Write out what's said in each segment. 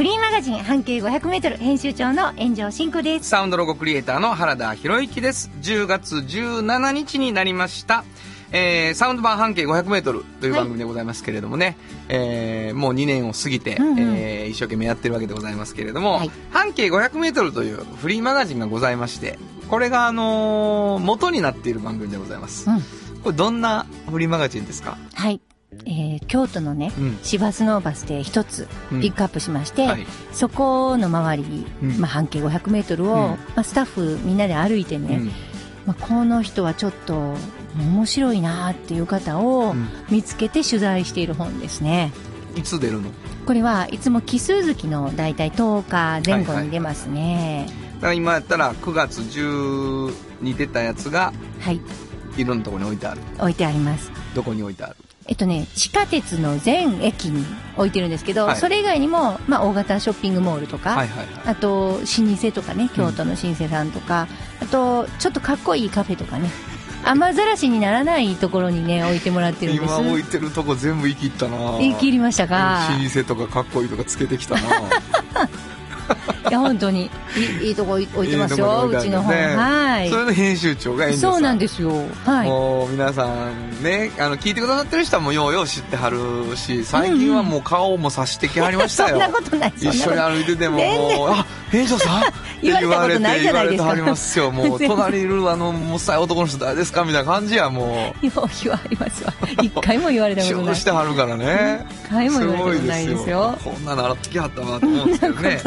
フリーマガジン半径 500m 編集長の炎上真子です。サウンドロゴクリエイターの原田博之です。10月17日になりました。えー、サウンド版半径 500m という番組でございますけれどもね、えーもう2年を過ぎて、うんうんえー一生懸命やってるわけでございますけれども、はい半径 500m というフリーマガジンがございまして、これがあのー元になっている番組でございます。うん。これどんなフリーマガジンですか？はい。えー、京都のね、うん。市バスノーバスで一つうん。ピックアップしまして、はい。そこの周りまあ、半径 500m を、うん。まあ、スタッフみんなで歩いてね、うん。まあ、この人はちょっと面白いなっていう方をうん。見つけて取材している本ですね。いつ出るの？これはいつも奇数月のだいたい10日前後に出ますね。だから今やったら9月10に出たやつがはい、いろんなところに置いてある。置いてあります。どこに置いてある？えっとね、地下鉄の全駅に置いてるんですけど、はい。それ以外にも、まあ、大型ショッピングモールとか、はいはいはい。あと、老舗とかね、京都の老舗さんとか、あと、ちょっとかっこいいカフェとかね、雨ざらしにならないところにね、置いてもらってるんです。今置いてるとこ全部言い切ったな言い切りましたか？老舗とかかっこいいとかつけてきたな いや、本当に、いいいいとこ置いてますよ、いいとこ置いてあるうちの本。ねはいそ。れの編集長が遠慮さんそうなんですよ。はい。もう皆さんねあの聞いてくださってる人はもうようよう知ってはるし最近はもう顔もさしてきはりましたよ、そんなことない、一緒に歩いててももう「あ編集さん?」言われたことないじゃないですか言われてはりますよもう 隣にいるあのもっさい男の人誰ですかみたいな感じやもと。よう言われますわ。一回も言われうたことない。してはるからね一回も言われたことないですよ。こんなの洗ってきはったなと思うんですけどね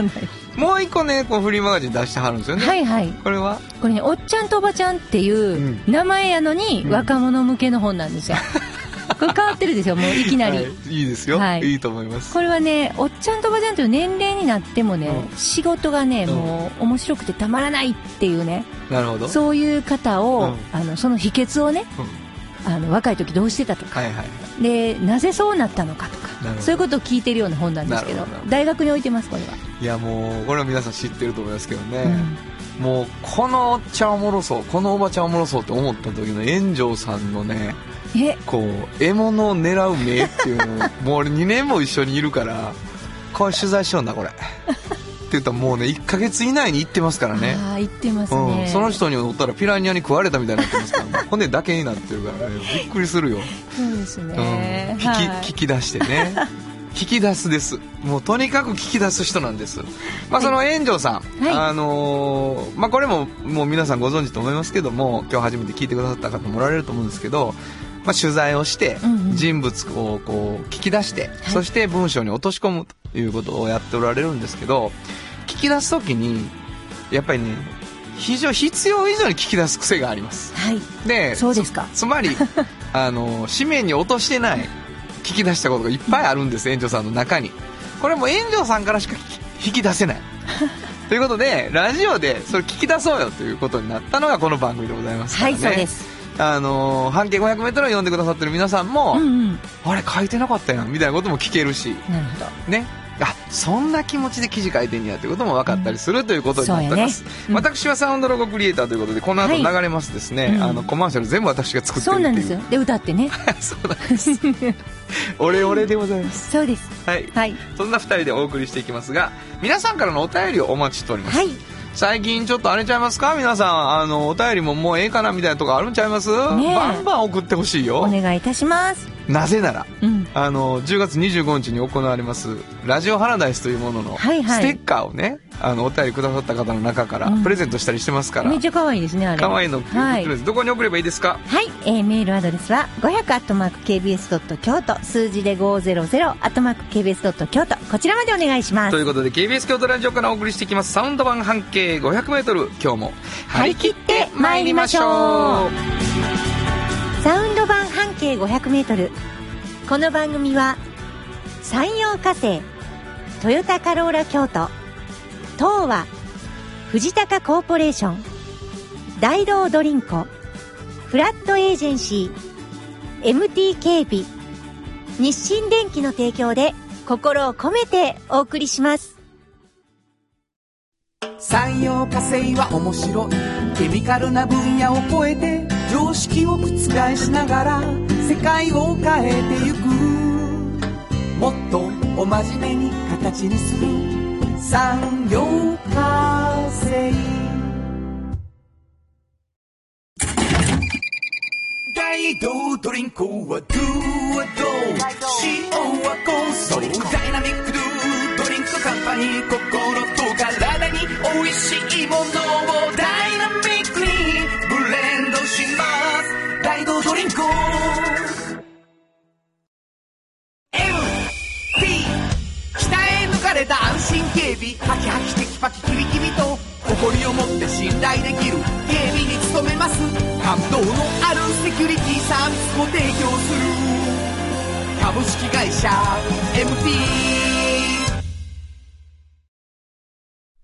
もう一個ねこうフリーマガジン出してはるんですよね、はいはい。これは？これね、おっちゃんとおばちゃんっていう名前やのにうん。若者向けの本なんですよ。これ変わってるですよ、もういきなり。はい、いいですよ、はい。い、いと思います。これはね、おっちゃんとおばちゃんという年齢になってもね、うん。仕事がね、うん。もう面白くてたまらないっていうね、なるほど。そういう方を、うん。あの、その秘訣をね、うんあの、若い時どうしてたとか、はいはい。で、なぜそうなったのかとか。そういうことを聞いてるような本なんですけど。大学に置いてます、これは。いやもうこれは皆さん知ってると思いますけどね、うん。もうこのおっちゃんおもろそうこのおばちゃんおもろそうって思った時の炎上さんのねえ、こう獲物を狙う目っていうのをもう俺2年も一緒にいるからこれ取材しようんだこれ言ったらもうね1ヶ月以内に行ってますからね。ああ、言ってますうん、ね。その人におったらピラニアに食われたみたいになってますから、ね、骨だけになってるからね。びっくりするよ、そうですうん。ね。聞きはい。聞き出してね。聞き出すです。もうとにかく聞き出す人なんです。まあその炎上さん、はい。あのーまあこれももう皆さんご存知と思いますけども今日初めて聞いてくださった方もおられると思うんですけどまあ、取材をして人物をこう聞き出して、そして文章に落とし込むということをやっておられるんですけど聞き出す時にやっぱりね非常必要以上に聞き出す癖がありますはい。でそうですかつつまり あの紙面に落としてない聞き出したことがいっぱいあるんです園長さんの中にこれも園長さんからしか聞き引き出せない ということでラジオでそれ聞き出そうよということになったのがこの番組でございますからねはい、そうです。あの半径 500m を読んでくださってる皆さんも、うんうん。あれ書いてなかったやんみたいなことも聞けるしなるほど。ねあそんな気持ちで記事書いてんやということも分かったりするということになってます、そうやね。うん。私はサウンドロゴクリエイターということでこの後はい流れますですね、うんあのコマーシャル全部私が作ってるそう。うなんですよ。で、歌ってね。そうなんです。オレオレでございます。そうです。はい。はい。そんな2人でお送りしていきますが皆さんからのお便りをお待ちしております、はい。最近ちょっとあれちゃいますか？皆さんあのお便りももうええかなみたいなとこあるんちゃいます、ねえ。バンバン送ってほしいよ。お願いいたします。なぜならうん。あの10月25日に行われますラジオハラダイスというもののはいはい。ステッカーをねあのお便りくださった方の中からうん。プレゼントしたりしてますから、めっちゃ可愛いですね、あれ。可愛いのはい。どこに送ればいいですか？はい、えー、メールアドレスは500 KBS 京都。数字で500 KBS 京都。こちらまでお願いします。ということで KBS 京都ラジオからお送りしていきます。サウンド版半径 500m 今日も張り切って参りましょうサウンド版半径 500m この番組は山陽火星トヨタカローラ京都東和藤高コーポレーション大道ドリンコフラットエージェンシー MT 警備日清電機の提供で心を込めてお送りします。産業化成は面白い。ケミカルな分野を超えて常識を覆しながら世界を変えてゆく。もっとお真面目に形にする。産業化成。大道ドリンクはドゥはドゥ塩はコンソーダイナミックドゥドリンクカンパニー。心と体に美味しいものをダ安心警備ハキハキテキパキキビキビと誇りを持って信頼できる警備に努めます。感動のあるセキュリティサービスも提供する。株式会社 MT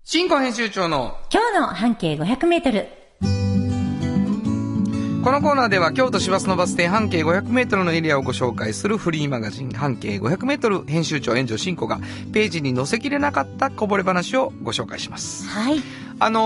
新庫編集長の今日の半径500メートル。このコーナーでは京都市バスのバス停半径500メートルのエリアをご紹介するフリーマガジン半径500メートル編集長炎上真子がページに載せきれなかったこぼれ話をご紹介します。はい。あのー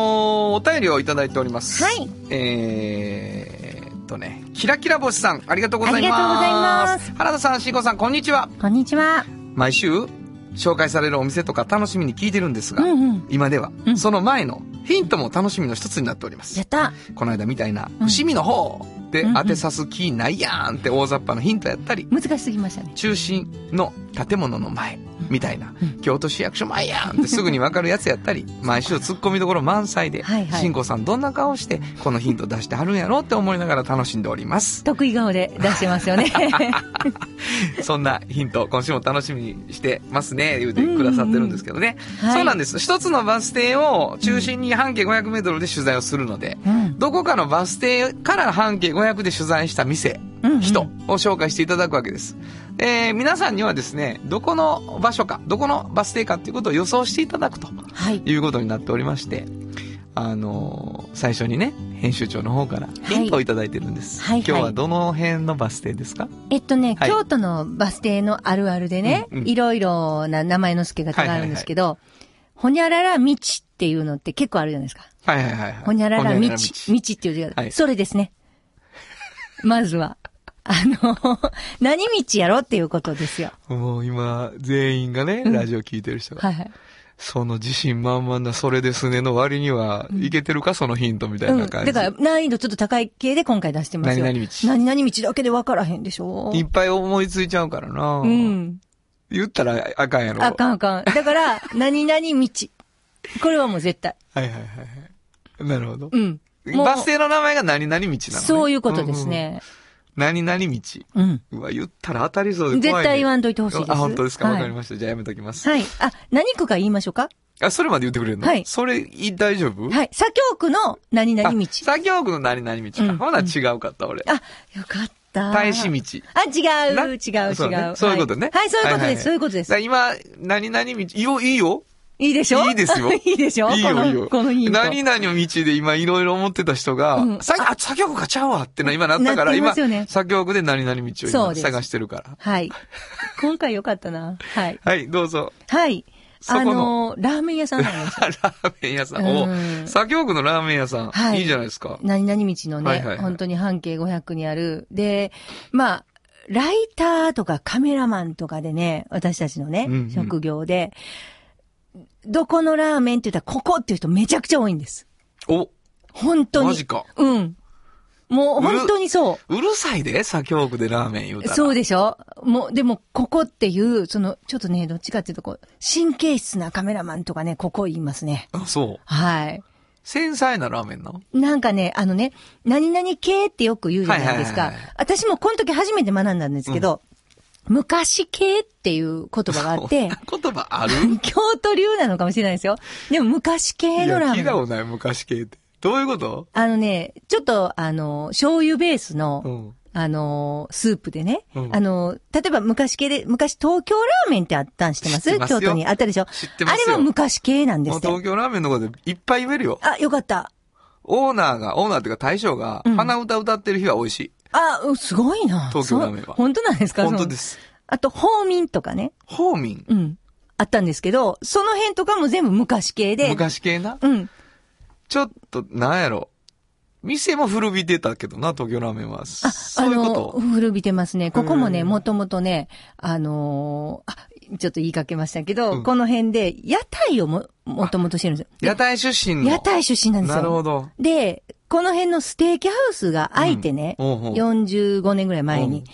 お便りをいただいております。はい。えーっとね、キラキラ星さん、ありがとうございます。ありがとうございます原田さん、しんこさん、こんにちは。こんにちは。毎週、紹介されるお店とか楽しみに聞いてるんですが、うんうん。今では、うんその前のヒントも楽しみの一つになっておりますや。った。この間みたいな、うん伏見の方でうんうん当てさす気ないやんって大雑把なヒントやったり、難しすぎましたね。中心の建物の前みたいな、うん京都市役所前やんってすぐにわかるやつやったり、毎週突っ込みどころ満載で、はいはい慎吾さんどんな顔してこのヒント出してはるんやろうって思いながら楽しんでおります。得意顔で出してますよね。そんなヒント、今週も楽しみにしてますね、言うてくださってるんですけどね。はいそうなんです。一つのバス停を中心に半径500メートルで取材をするので、うん。どこかのバス停から半径500で取材した店、うんうん人を紹介していただくわけです。えー皆さんにはですね、どこの場所か、どこのバス停かっていうことを予想していただくとはい。いうことになっておりまして、あのー最初にね、編集長の方からヒントをいただいてるんです。はいはい今日はどの辺のバス停ですか？えっとね、はい京都のバス停のあるあるでね、うんうんいろいろな名前の付け方があるんですけど、ほにゃらら道っていうのって結構あるじゃないですか。はいはいはいはい。ほにゃらら道、道っていう字が、はいそれですね。まずは。あの、何道やろっていうことですよ。もう今、全員がね、うんラジオ聞いてる人が、はいはい。その自信満々なそれですねの割には、いけてるかそのヒントみたいうん。な感じ。だから難易度ちょっと高い系で今回出してますよ。何々道何々道だけで分からへんでしょいっぱい思いついちゃうからな。うん。言ったらあかんやろ。あかんあかん。だから、何々道。これはもう絶対。はいはいはいはい。なるほど。うん。バス停の名前が何々道なの、ね、そういうことですね。うんうん。何々道。うん。うわ、言ったら当たりそうで怖い、ね。絶対言わんといてほしいです。あ、本当ですか？わ、はいかりました。じゃあやめときます。はい。あ、何区か言いましょうか？あ、それまで言ってくれるの？はいそれ、い大丈夫？はい。左京区の何々道あ。左京区の何々道か。うんほな違うかった、俺。あ、よかった。大使道。あ、違う、な？違う、違う。そうねそういうことねはい、はいそういうことです、そういうことです。今、何々道、いいよ、いいよ。いいでしょ？いいですよ いいでしょ？いいよ、このいいよ。このヒント。何々の道で今いろいろ思ってた人が、うんさあ、作曲家ちゃうわってな、今なったから、なってま今、作曲で何々道を今探してるから。はい。今回よかったな。はい。はい、どうぞ。はい。あのラーメン屋さんなんですよ。ラーメン屋さん。うんお、作曲のラーメン屋さん。はいいいじゃないですか。何々道のね、はいはいはい本当に半径500にある。で、まあ、ライターとかカメラマンとかでね、私たちのね、うんうん職業で、どこのラーメンって言ったらここっていう人めちゃくちゃ多いんです。お、本当に。マジか。うん。もう本当にそう。うるさいで、作曲でラーメン言うたら。そうでしょ？もう、でも、ここっていう、その、ちょっとね、どっちかっていうと、こう、神経質なカメラマンとかね、ここ言いますね。あ、そう。はい。繊細なラーメンなの？なんかね、あのね、何々系ってよく言うじゃないですか。私もこの時初めて学んだんですけど、昔系っていう言葉があって、言葉ある？京都流なのかもしれないですよ。でも昔系のラーメン。聞いたことない、昔系って。どういうこと？あのね、ちょっと、あの、醤油ベースの、うん。あのースープでね、うんあのー例えば昔系で、昔東京ラーメンってあったん知ってます？京都にあったでしょ？知ってますよあれは昔系なんですって。もう東京ラーメンのことでいっぱい言えるよ。あ、よかった。オーナーが、オーナーっていうか大将が、うん鼻歌歌ってる日は美味しい。あ、うすごいな。東京ラーメンは本当なんですか？本当ですす。あと、ホーミンとかね。ホーミン。うん。あったんですけど、その辺とかも全部昔系で。昔系な？うん。ちょっと、なんやろ。店も古びてたけどな、東京ラーメンは。あ、そういうこと？古びてますね。ここもね、うんもともとね、あのーあ、ちょっと言いかけましたけど、うんこの辺で、屋台をも、もともとしてるんですよ。屋台出身の。屋台出身なんですよ。なるほど。で、この辺のステーキハウスが開いてね、うんおうおう45年ぐらい前に。うんで、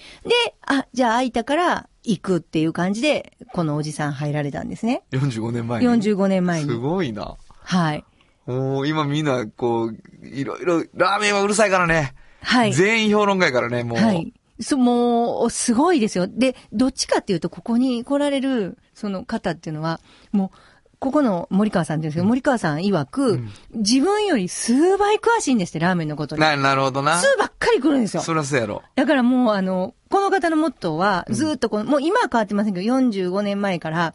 あ、じゃあ開いたから行くっていう感じで、このおじさん入られたんですね。45年前に？45年前すに。ごいな。はい。もう今みんな、こう、いろいろ、ラーメンはうるさいからね。はい。全員評論家やからね、もう。はい。そ、もう、すごいですよ。で、どっちかっていうと、ここに来られる、その方っていうのは、もう、ここの森川さんですけど、森川さん曰く、うん自分より数倍詳しいんですって、ラーメンのことに。な、なるほどな。数ばっかり来るんですよ。そらそうやろ。だからもう、あの、この方のモットーは、ずっとこの、もう今は変わってませんけど、45年前から、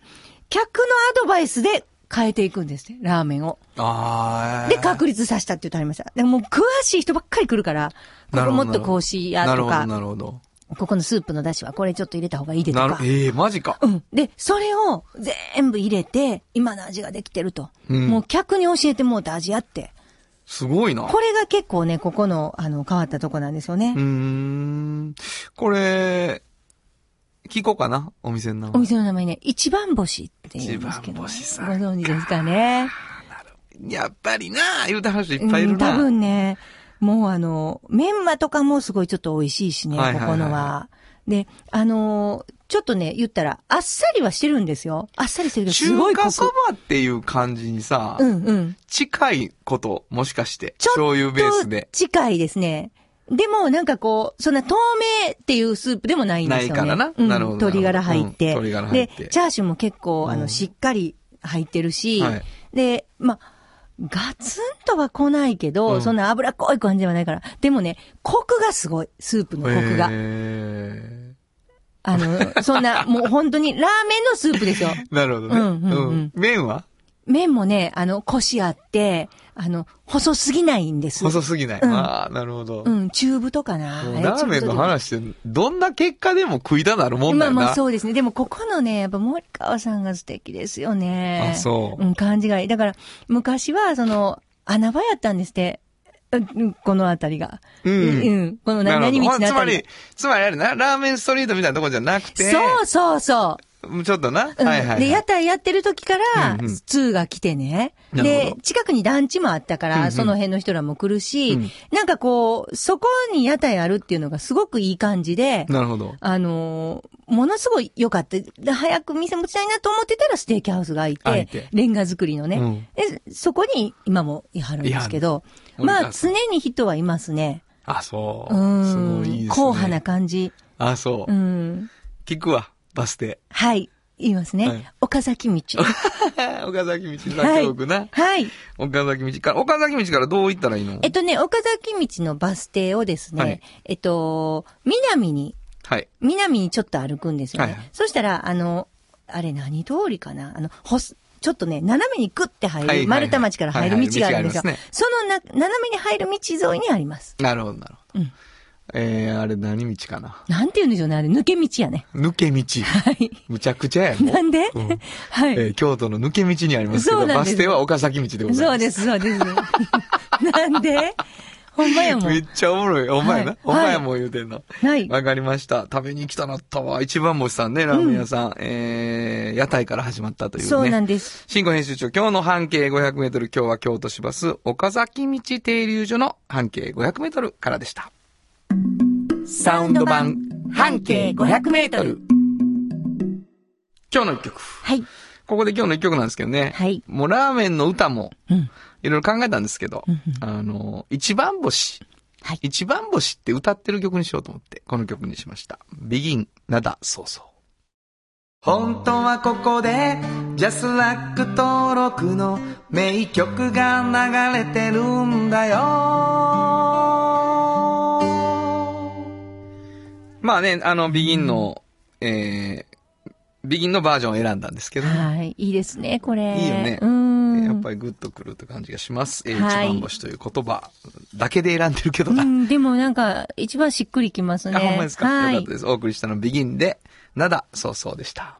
客のアドバイスで変えていくんですって、ラーメンを。ああ。で、確立させたって言ってありました。でももう詳しい人ばっかり来るから、ここもっとこうしやとかなるほど、、なるほど。ここのスープの出汁はこれちょっと入れた方がいいでとか、。なるええマジか。うん。で、それを全部入れて、今の味ができてると。うんもう客に教えてもうた味やって。すごいな。これが結構ね、ここの、あの、変わったとこなんですよね。うーん。これ、聞こうかなお店の名前。お店の名前ね、一番星って言うんですけど、一番星さんご存知ですかね。やっぱりな言うた話いっぱいいるうん、な。多分ね、もうあの、メンマとかもすごいちょっと美味しいしね、はいはいはいはいここのは。で、あのーちょっとね、言ったら、あっさりはしてるんですよ。あっさりしてるけど、すごい。中華そばっていう感じにさ、うんうん。近いこと、もしかして。醤油ベースで。近いですね。でも、なんかこう、そんな透明っていうスープでもないんですよね。ないからなうんなるほど鶏ガラ入って。うん鶏ガラ入ってで、チャーシューも結構、あの、うんしっかり入ってるし、はいで、まあ、ガツンとは来ないけど、うんそんな脂っこい感じではないから。でもね、コクがすごい。スープのコクが。へあの、そんな、もう本当にラーメンのスープですよ。ー なるほどね。うんうんうん麺は？麺もね、あの、コシあって、あの、細すぎないんです。細すぎない。うんああ、なるほど。うん、チューブとかな。ラーメンの話って、どんな結果でも食いたなるもんだよな。まあまあそうですね。でもここのね、やっぱ森川さんが素敵ですよね。あそううん、感じがいい。だから、昔は、その、穴場やったんですって。うんこのあたりが。うんうん。このな何々道のあたりがり、つまりあれな、ラーメンストリートみたいなとこじゃなくて、そうそうそう。ちょっとな、うんはいはいはい。で、屋台やってる時からうんうん、通が来てね。で、近くに団地もあったから、うんうんその辺の人らも来るし、うんなんかこう、そこに屋台あるっていうのがすごくいい感じで、なるほど。あのーものすごい良かった。で早く店持ちたいなと思ってたらステーキハウスが開いて、てレンガ作りのね、うんで。そこに今もいはるんですけど、まあ常に人はいますね。あ、そうう。ん。すごいいいですね。硬派な感じ。あ、そうう。ん。聞くわ、バス停。はい。言いますね。はい岡崎道。岡崎道、な。はい。岡崎道から、岡崎道からどう行ったらいいの？えっとね、岡崎道のバス停をですね、はいえっと、南に、はい。南にちょっと歩くんですよね。はいはいそしたら、あの、あれ何通りかな？あの、ほす、ちょっとね、斜めにグッて入る、はいはいはい丸太町から入る道があるんですよ。はいはい道がありますねそのな、斜めに入る道沿いにあります。なるほど、なるほど。うんえー、あれ何道かな？なんて言うんでしょうね、あれ、抜け道やね。抜け道。はい。むちゃくちゃやなんで、うんはい、えー京都の抜け道にありますけど、バス停は岡崎道でございます。そうです、そうです。なんで？ほんまやもん。めっちゃおもろい。お前な？はいお前も言うてんの。はい。わかりました。食べに来たなったわ。一番星さんね、ラーメン屋さん。えー、屋台から始まったというね。そうなんです。新語編集長、今日の半径500メートル、今日は京都市バス、岡崎道停留所の半径500メートルからでした。サウンド版、半径500メートル。今日の一曲。はい。ここで今日の一曲なんですけどね。はいもうラーメンの歌も、うん。いろいろ考えたんですけど、うんあの、一番星。はい一番星って歌ってる曲にしようと思って、この曲にしました。ビギン、ナダ、そうそう。本当はここで、ジャスラック登録の名曲が流れてるんだよ。まあね、あの、ビギンの、えー、ビギンのバージョンを選んだんですけどね。はい。いいですね、これ。いいよねうん。やっぱりグッとくるって感じがします。えーはい一番星という言葉だけで選んでるけどな。うん、でもなんか、一番しっくりきますね。あ、ほんまですか、はいよかった。です。お送りしたのビギンで、灘そうそうでした。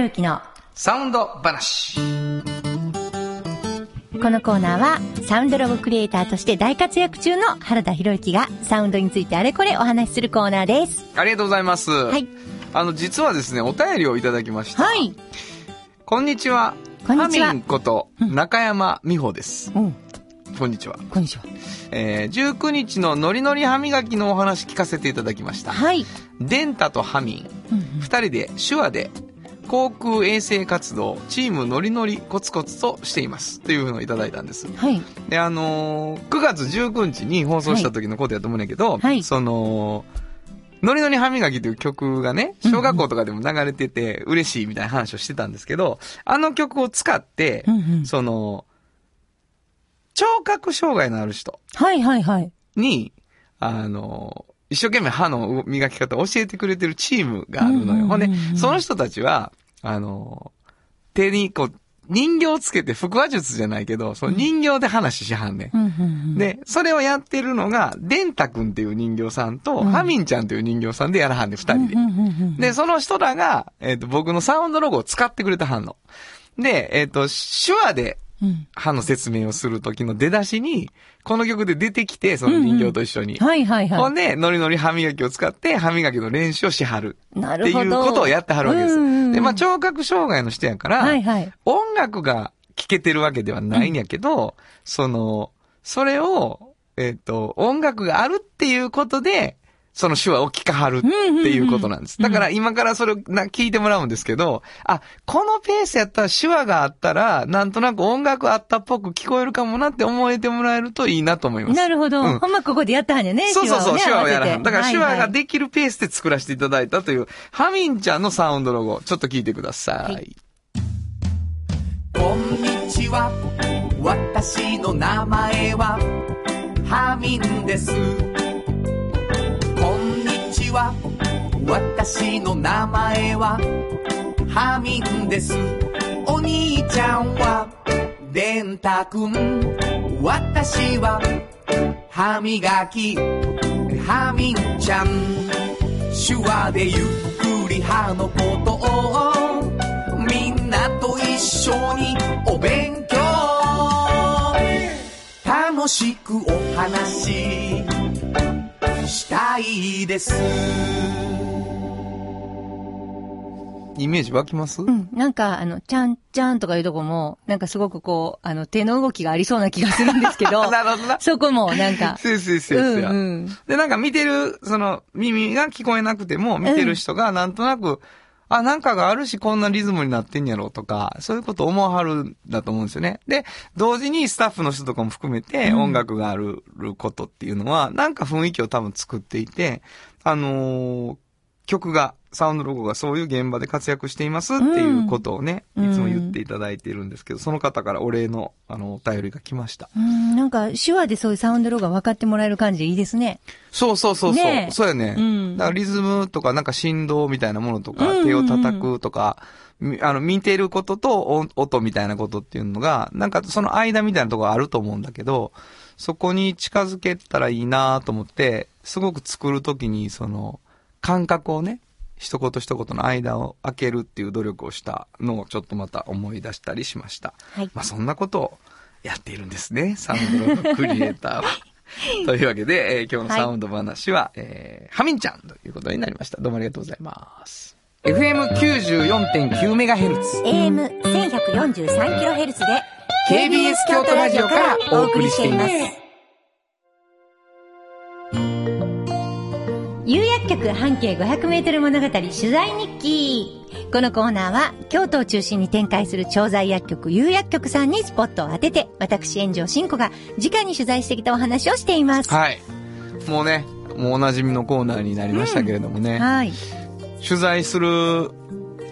原田博之のサウンド話。このコーナーはサウンドロゴクリエイターとして大活躍中の原田博之がサウンドについてあれこれお話しするコーナーです。ありがとうございます。はい。あの、実はですね、お便りをいただきました。はい。こんにちは。こんにちはハミンこと、中山美穂です。うん。こんにちは。こんにちは。えー、19日のノリノリ歯磨きのお話聞かせていただきました。はい。デンタとハミン、うん二人で手話で航空衛生活動、チームノリノリコツコツとしています。というのをいただいたんです。はい。で、あのー9月19日に放送した時のことやと思うんだけど、はいその、ノリノリ歯磨きという曲がね、小学校とかでも流れてて嬉しいみたいな話をしてたんですけど、あの曲を使って、うんうんその、聴覚障害のある人はいはいはい。に、あの、一生懸命歯の磨き方を教えてくれてるチームがあるのよ。うんうんうんうんほんで、その人たちは、あの、手にこう、人形をつけて腹話術じゃないけど、その人形で話しはんねん。うんで、それをやってるのが、デンタ君っていう人形さんと、うんハミンちゃんっていう人形さんでやらはんねん、二人で。うんで、その人らが、えっ、と、僕のサウンドロゴを使ってくれたはんの。で、えっ、と、手話でうん歯の説明をする時の出だしに、この曲で出てきて、その人形と一緒に。はいはいはほんで、ノリノリ歯磨きを使って、歯磨きの練習をしはる。い。なっているほど。うことをやってはるわけです。うんうんうんで、まあ、聴覚障害の人やから、はいはい。音楽が聴けてるわけではないんやけど、その、それを、えっ、と、音楽があるっていうことで、その手話を聞かはるっていうことなんです。だから今からそれをな聞いてもらうんですけど、あ、このペースやったら手話があったら、なんとなく音楽あったっぽく聞こえるかもなって思えてもらえるといいなと思います。なるほど。うんほんまここでやったはんやね。そうそうそう、手手話をやらはん。だから手話がきできるペースで作らせていただいたという、ハミンちゃんのサウンドロゴ、ちょっと聞いてください。はいこんにちは私の名前はハミンですこんにちは私の名前はハミンです。お兄ちゃんはデンタくん私は歯磨き。ハミンちゃん。手話でゆっくり歯のことをみんなと一緒にお勉強。楽しくお話。ししたいですイメージ湧きます、うん。なんか、あの、ちゃんちゃんとかいうとこも、なんかすごくこう、あの、手の動きがありそうな気がするんですけど、なるほどな。そこもなんか、そうそうそうそう。うんうんで、なんか見てる、その、耳が聞こえなくても、見てる人がなんとなく、あ、なんかがあるし、こんなリズムになってんやろうとか、そういうこと思わはるんだと思うんですよね。で、同時にスタッフの人とかも含めて、音楽があることっていうのは、なんか雰囲気を多分作っていて、あのー曲が、サウンドロゴがそういう現場で活躍していますっていうことをね、うんいつも言っていただいているんですけど、その方からお礼の、あの、お便りが来ました。うん、なんか、手話でそういうサウンドロゴが分かってもらえる感じでいいですね。そうそうそうそう。ねえそうやね。うんだからリズムとか、なんか振動みたいなものとか、手を叩くとか、みあの、見てることと音音みたいなことっていうのが、なんかその間みたいなところあると思うんだけど、そこに近づけたらいいなと思って、すごく作るときに、その、感覚をね、一言一言の間を開けるっていう努力をしたのをちょっとまた思い出したりしました。はいまあそんなことをやっているんですね、サウンドのクリエイターは。というわけで、えー今日のサウンド話は、えー、ハミンちゃんということになりました。どうもありがとうございます。FM94.9MHz。AM1143kHz で KBS 京都ラジオからお送りしています。局半径 500m 物語取材日記このコーナーは京都を中心に展開する調剤薬局有薬局さんにスポットを当てて私炎上真子が直に取材してきたお話をしています。はい。もうね、もうおなじみのコーナーになりましたけれどもね。はい。取材する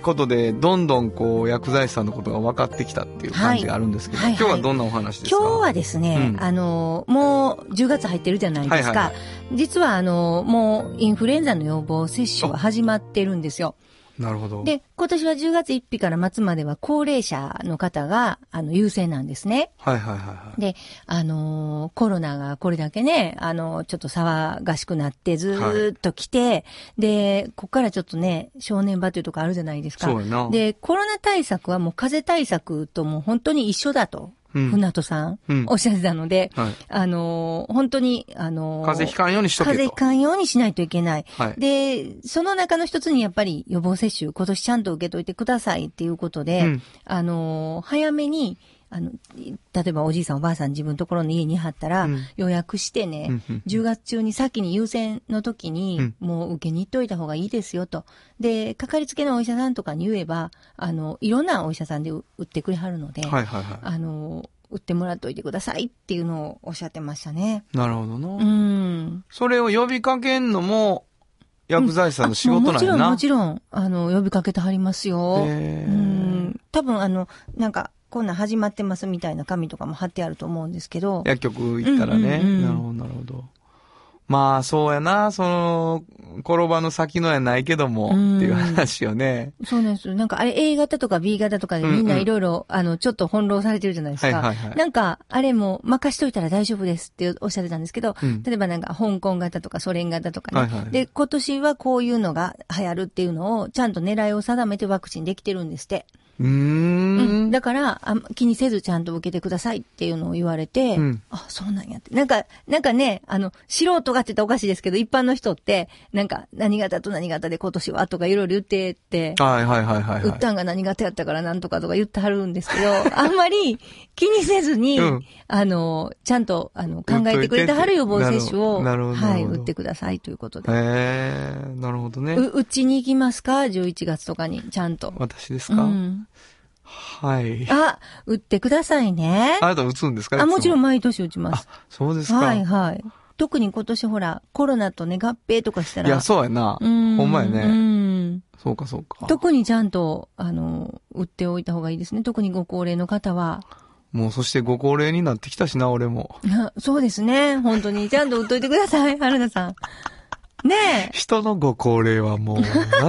ことで、どんどんこう、薬剤師さんのことが分かってきたっていう感じがあるんですけど、はいはい。今日はどんなお話ですか？今日はですね、うん。あの、もう10月入ってるじゃないですか。はいはいは実はあの、もうインフルエンザの予防接種が始まってるんですよ。なるほど。で、今年は10月1日から末までは高齢者の方が、あの、優先なんですね。はいはいはいはい。で、あのーコロナがこれだけね、あのちょっと騒がしくなってずーっと来て、で、こっからちょっとね、正念場というとこあるじゃないですか。そうやな。で、コロナ対策はもう風邪対策ともう本当に一緒だと、うん船戸さん、うんおっしゃってたので、はい。あのー本当に、あのー風邪ひかんようにしとけと。風邪ひかんようにしないといけない。はい。で、その中の一つにやっぱり予防接種、今年ちゃんと受けといてくださいっていうことで、うんあのー早めに、あの、例えばおじいさんおばあさん自分のところの家に貼ったら、うん予約してね、うんうん10月中に先に優先の時に、うんもう受けに行っといた方がいいですよと。で、かかりつけのお医者さんとかに言えば、あの、いろんなお医者さんで打ってくれはるので、はいはいはあの、打ってもらっといてくださいっていうのをおっしゃってましたね。い。なるほどな。うん。それを呼びかけんのも、薬剤師さんの仕事なんやな。うもちろん、もちろん、あの、呼びかけてはりますよ。うん。多分、あの、なんか、こんなん始まってますみたいな紙とかも貼ってあると思うんですけど。薬局行ったらね。うんうんうんなるほど、なるほど。まあ、そうやな。その、転ばの先のやないけども、うんっていう話よね。そうなんですよ。なんか、あれ A 型とか B 型とかでみんないろいろ、あの、ちょっと翻弄されてるじゃないですか。はいはいはいなんか、あれも任しといたら大丈夫ですっておっしゃってたんですけど、うん例えばなんか、香港型とかソ連型とかね。はいはいで、今年はこういうのが流行るっていうのを、ちゃんと狙いを定めてワクチンできてるんですって。うんん。だからあ、気にせずちゃんと受けてくださいっていうのを言われて、うんあ、そうなんやって。なんか、なんかね、あの、素人がって言ったらおかしいですけど、一般の人って、なんか、何型と何型で今年はとかいろいろ言ってって、はいはいはいはい、はい。打ったんが何型やったからなんとかとか言ってはるんですけど、あんまり気にせずに、うんあの、ちゃんと、あの、考えてくれてはる予防接種を、はい、打ってくださいということで。へえ、なるほどね。う、うちに行きますか ?11 月とかに、ちゃんと。私ですか、うん。はい。あ、打ってくださいね。あなた打つんですか？あ、もちろんん。毎年打ちます。そうですか。はいはい。特に今年ほら、コロナとね、合併とかしたら。いや、そうやな。うんほんまやうね。ん。そうかそうか。特にちゃんと、あの、打っておいた方がいいですね。特にご高齢の方は。もうそしてご高齢になってきたしな、俺も。あそうですね。本当に。ちゃんと打っといてください、原田さん。ね 人のご高齢はもう、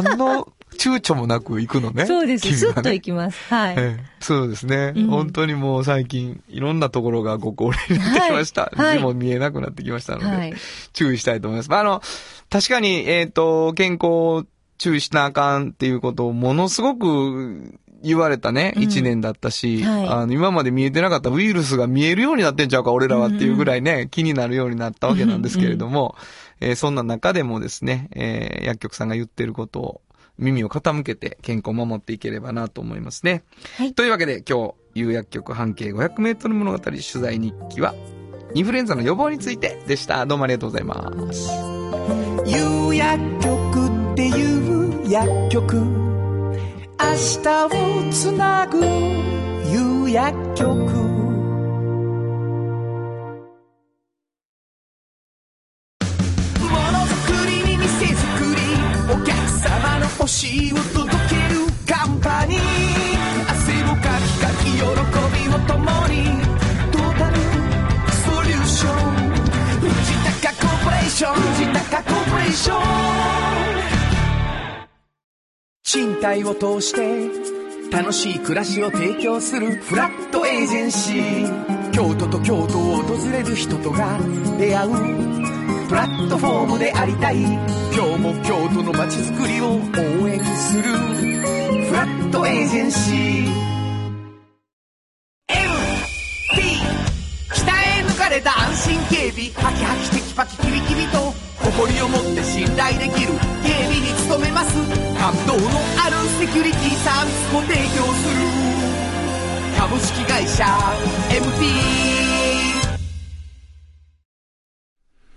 何の躊躇もなく行くのね。え。そうです。ねスッと行きます。はい。ええそうですね、うん本当にもう最近、いろんなところがご高齢になってきました。はいはい字も見えなくなってきましたので、はい。注意したいと思います。まあ、あの、確かに、えっ、と、健康を注意しなあかんっていうことをものすごく言われたね、うん一年だったし、はいあの、今まで見えてなかったウイルスが見えるようになってんちゃうか、俺らはっていうぐらいね、気になるようになったわけなんですけれども、えーそんな中でもですね、えー薬局さんが言ってることを耳を傾けて健康を守っていければなと思いますね。はいというわけで今日、有薬局半径500メートル物語取材日記は、インフルエンザの予防についてでした。どうもありがとうございます。有薬局っていう薬局明日をつなぐ有薬局しいを届けるカンパニー汗をかきかき喜びを共にトータルソリューション藤高コーポレーション藤高コーポレーション賃貸を通して楽しい暮らしを提供するフラットエージェンシー京都と京都を訪れる人とが出会うプラットフォームでありたい。今日も京都の街づくりを応援する。フラットエージェンシー。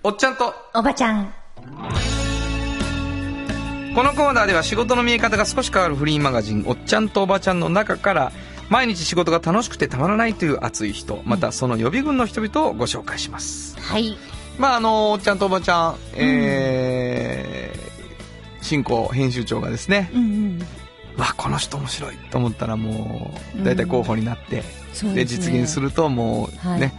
おっちゃんと、おばちゃん。このコーナーでは仕事の見え方が少し変わるフリーマガジン、おっちゃんとおばちゃんの中から、毎日仕事が楽しくてたまらないという熱い人、またその予備軍の人々をご紹介します。はい。まあ、あの、おっちゃんとおばちゃん、えー、進行編集長がですね、うんうん。わ、この人面白いと思ったらもう、大体候補になって、うですね実現するともうはいね、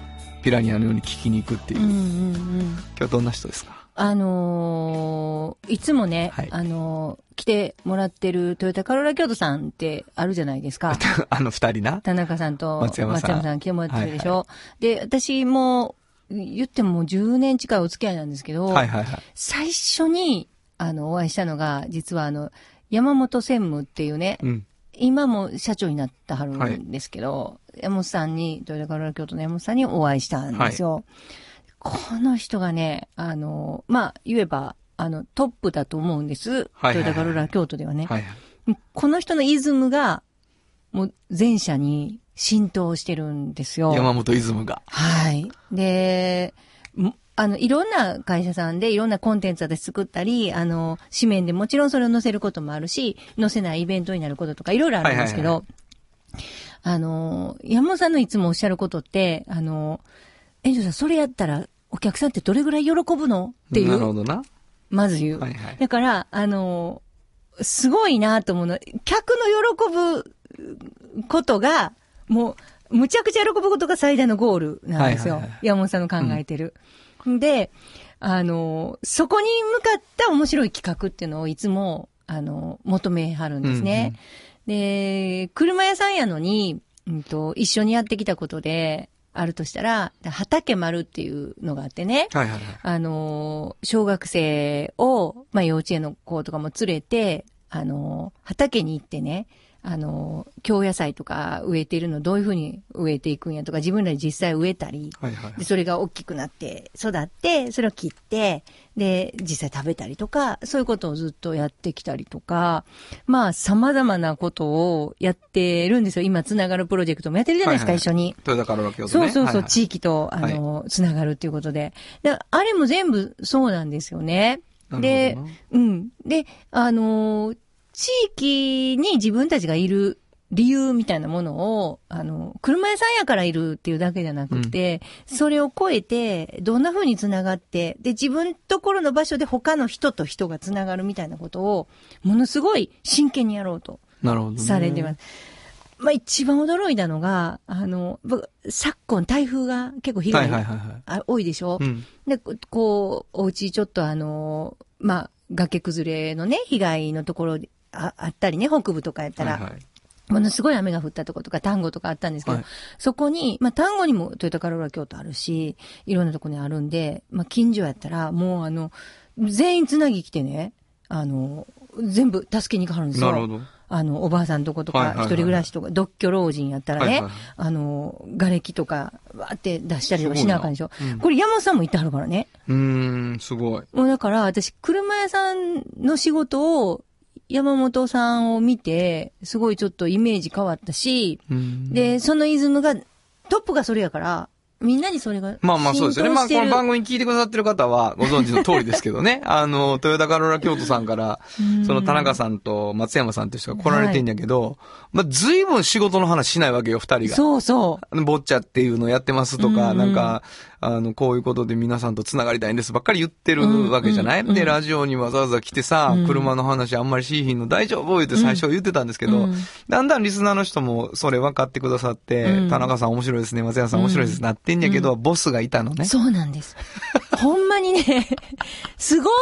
ピラニアのように聞きに行くっていう。うんうんうん。今日どんな人ですか？あのーいつもね、はいあのー来てもらってるトヨタカローラ京都さんってあるじゃないですか。あの二人な？田中さんと松山さん来てもらってるでしょ？で、私も、言ってももう10年近いお付き合いなんですけど、はいはいはい。最初に、あの、お会いしたのが、実はあの、山本専務っていうね、うん。今も社長になったはるんですけど、山本さんに、トヨタカローラ京都の山本さんにお会いしたんですよ。この人がね、あの、まあ、言えば、あの、トップだと思うんです。はいはいはいトヨタカローラ京都ではね。はいはい。この人のイズムが、もう全社に浸透してるんですよ。山本イズムが。はい。で、もあの、いろんな会社さんでいろんなコンテンツで作ったり、あの、紙面でもちろんそれを載せることもあるし、載せないイベントになることとかいろいろあるんですけど、はいあの、山本さんのいつもおっしゃることって、あの、園長さん、それやったらお客さんってどれぐらい喜ぶの？っていう、なるほどな。まず言う。はいはい。だから、あの、すごいなと思うの。客の喜ぶことが、もう、むちゃくちゃ喜ぶことが最大のゴールなんですよ。はいはいはい山本さんの考えてる。で、あの、そこに向かった面白い企画っていうのをいつも、あの、求めはるんですね。で、車屋さんやのに、うんと、一緒にやってきたことで、あるとしたら、畑丸っていうのがあってね。はいはいはい。あの、小学生を、まあ、幼稚園の子とかも連れて、あの、畑に行ってね、あの、京野菜とか植えているのどういうふうに植えていくんやとか、自分らで実際植えたり、はいはいで、それが大きくなって、育って、それを切って、で、実際食べたりとか、そういうことをずっとやってきたりとか、まあ、様々なことをやってるんですよ。今、つながるプロジェクトもやってるじゃないですか、はいはい一緒に。トヨタカローラ京都ね。そうそうそう、はいはい地域と、あの、つながるっていうことで。で、あれも全部そうなんですよね。でうん。で、あのー地域に自分たちがいる理由みたいなものを、あの、車屋さんやからいるっていうだけじゃなくて、それを超えて、どんな風につながって、で、自分ところの場所で他の人と人がつながるみたいなことを、ものすごい真剣にやろうとなるほどね。されてます。まあ一番驚いたのが、あの、僕昨今台風が結構被害はいはいはいはい。あ多いでしょ、うん。で、ここう、お家ちょっとあの、まあ、崖崩れのね、被害のところああったりね、北部とかやったら、はいはいものすごい雨が降ったとことか、単語とかあったんですけど、はいそこに、まあ、単語にもトヨタカローラ京都あるし、いろんなとこにあるんで、まあ、近所やったら、もうあの、全員つなぎ来てね、あの、全部助けに行かはるんですよ。なるほど。あの、おばあさんとことか、一人暮らしとか、独居老人やったらね、あの、瓦礫とか、わーって出したりとかしなあかんでしょ。うんこれ山本さんも言ってはるからね。うーん、すごい。もうだから、私、車屋さんの仕事を、山本さんを見て、すごいちょっとイメージ変わったし、うんで、そのイズムが、トップがそれやから、みんなにそれが。まあまあそうですよね。まあこの番組組聞いてくださってる方はご存知の通りですけどね。あの、トヨタカローラ京都さんから、その田中さんと松山さんって人が来られてんやけど、まあ随分仕事の話しないわけよ、二人が。そうそう。ボッチャっていうのをやってますとか、うんなんか、あの、こういうことで皆さんと繋がりたいんですばっかり言ってるわけじゃない、うんうんで、ラジオにわざわざ来てさ、うん。車の話あんまりしいひんの大丈夫？言って最初言ってたんですけど、うん。だんだんリスナーの人もそれ分かってくださって、うん。田中さん面白いですね、松山さん面白いです、なってんやけど、ボスがいたのね。そうなんです。ほんまにね、すごい。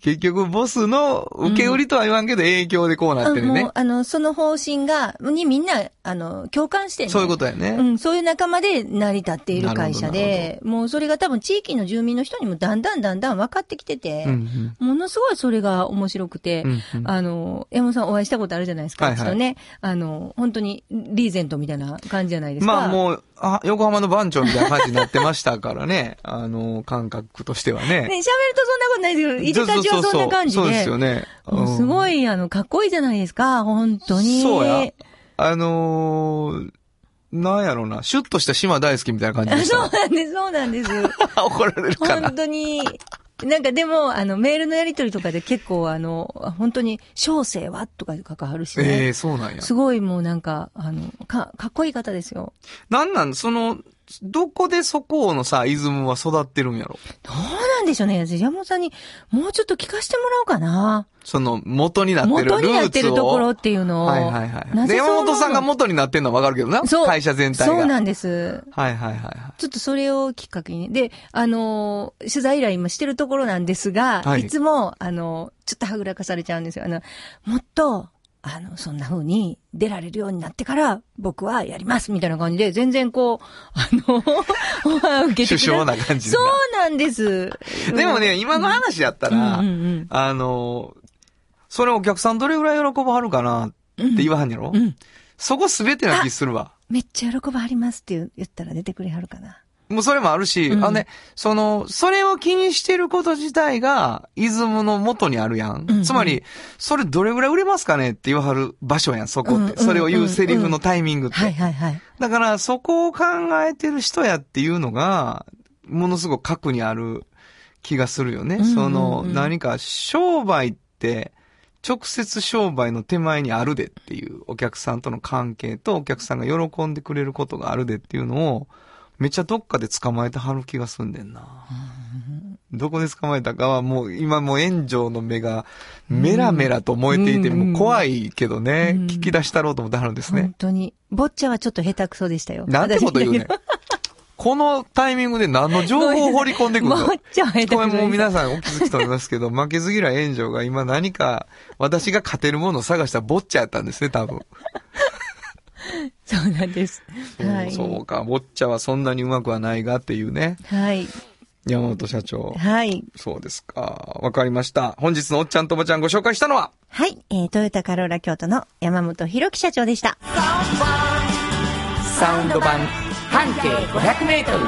結局、ボスの受け売りとは言わんけど、影響でこうなってるね。もう。、あの、その方針が、にみんな、あの、共感してね。そういうことやね。うん、そういう仲間で成り立っている会社なるで、もうそれが多分地域の住民の人にもだんだんだんだん分かってきてて、うんものすごいそれが面白くて、うんうんあの、山本さんお会いしたことあるじゃないですか、はいはいね。あの、本当にリーゼントみたいな感じじゃないですか。まあもう、あ、横浜の番長みたいな感じになってましたからね。あの、感覚としてはね。ね、喋るとそんなことないですけど、いでたちはそんな感じで。そうですよね。もうすごい。い、あの、かっこいいじゃないですか、本当に。そうや。あのー、なんやろうな、シュッとした島大好きみたいな感じあでし そうた。なんです、そうなんです。怒られるかな本。当に。なんかでも、あの、メールのやりとりとかで結構、あの、本当に、小生はとか書かるしえね。えそうなんや。すごいもうなんか、あの、か、かっこいい方ですよ。なんなん、その、どこでそこのさ、イズムは育ってるんやろ？どうなんでしょうね。山本さんに、もうちょっと聞かせてもらおうかな。その、元になってるルーツを。元になってるところっていうのを。はいはいはい。山本さんが元になってんのはわかるけどな。そう会社全体が。そうなんです。はいはいはいはい。ちょっとそれをきっかけに。で、あのー取材依頼今してるところなんですが、はいい、つも、あのーちょっとはぐらかされちゃうんですよ。あの、もっと、あの、そんな風に出られるようになってから、僕はやりますみたいな感じで、全然こう、あの、オファー受けて首相な感じでそうなんです。でもね、今の話やったら、うんうんうんあの、それお客さんどれぐらい喜ばはるかなって言わはんやろ、うん。そこすべてな気するわ。めっちゃ喜ばはりますって言ったら出てくれはるかな。もうそれもあるし、うんあのね、その、それを気にしてること自体が、イズムの元にあるやん。うんうんつまり、それどれぐらい売れますかねって言わはる場所やん、そこって。うんうんそれを言うセリフのタイミングって。はいはいはい。だから、そこを考えてる人やっていうのが、ものすごく核にある気がするよね。うんうんうんその、何か商売って、直接商売の手前にあるでっていうお客さんとの関係とお客さんが喜んでくれることがあるでっていうのを、めっちゃどっかで捕まえてはる気がすんでんな。どこで捕まえたかはもう今もう炎上の目がメラメラと燃えていて、うんもう怖いけどね、うん聞き出したろうと思ってはるんですね本。当に。ボッチャはちょっと下手くそでしたよ。なんてこと言うねん。このタイミングで何の情報を掘り込んでくるの？これ。もう皆さんお気づきと思いますけど、負けず嫌い炎上が今何か私が勝てるものを探したボッチャやったんですね、多分。そうなんです。はい。そうか、ボッチャはそんなにうまくはないがっていうね。はい。山本社長。はい。そうですか。わかりました。本日のおっちゃんとおばちゃんご紹介したのは、はい。えー、トヨタカローラ京都の山本博樹社長でした。サウンド版半径500メートル。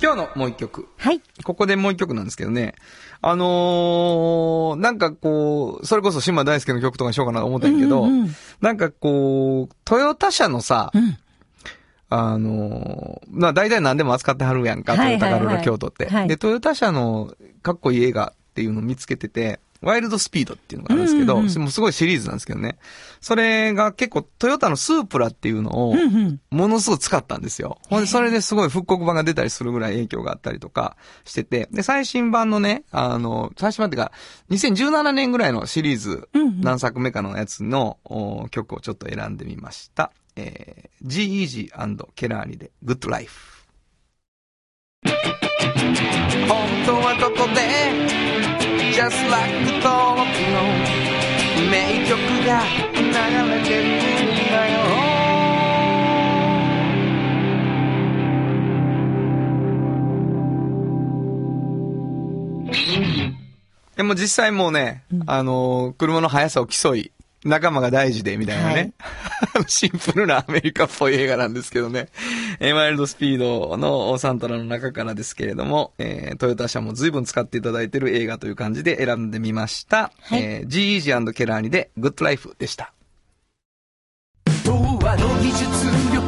今日のもう一曲。はい。ここでもう一曲なんですけどね。あのー、なんかこう、それこそ島大輔の曲とかにしようかなと思ったんやけど、うんうんうん。なんかこう、トヨタ車のさ、うん。あのー、まあ大体何でも扱ってはるやんか、トヨタカローラ京都って、はい。で、トヨタ車のかっこいい映画っていうのを見つけてて、ワイルドスピードっていうのがあるんですけど、うんうんうんそれもすごいシリーズなんですけどね。それが結構トヨタのスープラっていうのを。ものすごく使ったんですよ。ほんで、それですごい復刻版が出たりするぐらい影響があったりとかしてて、で、最新版のね、あの、最新版っていうか、2017年ぐらいのシリーズ、何作目かのやつのお曲をちょっと選んでみました。えー、G-Eazy& ケラーニで Good Life。本当はここで Just like 登録の名曲が流れてるんだよ。でも実際もうね、あのー車の速さを競い、仲間が大事で、みたいなね。シンプルなアメリカっぽい映画なんですけどね。えーワイルドスピードのサントラの中からですけれども、えートヨタ車も随分使っていただいている映画という感じで選んでみました。はいえー、G-Eazy& ケラーニで Good Life でした。童話の技術力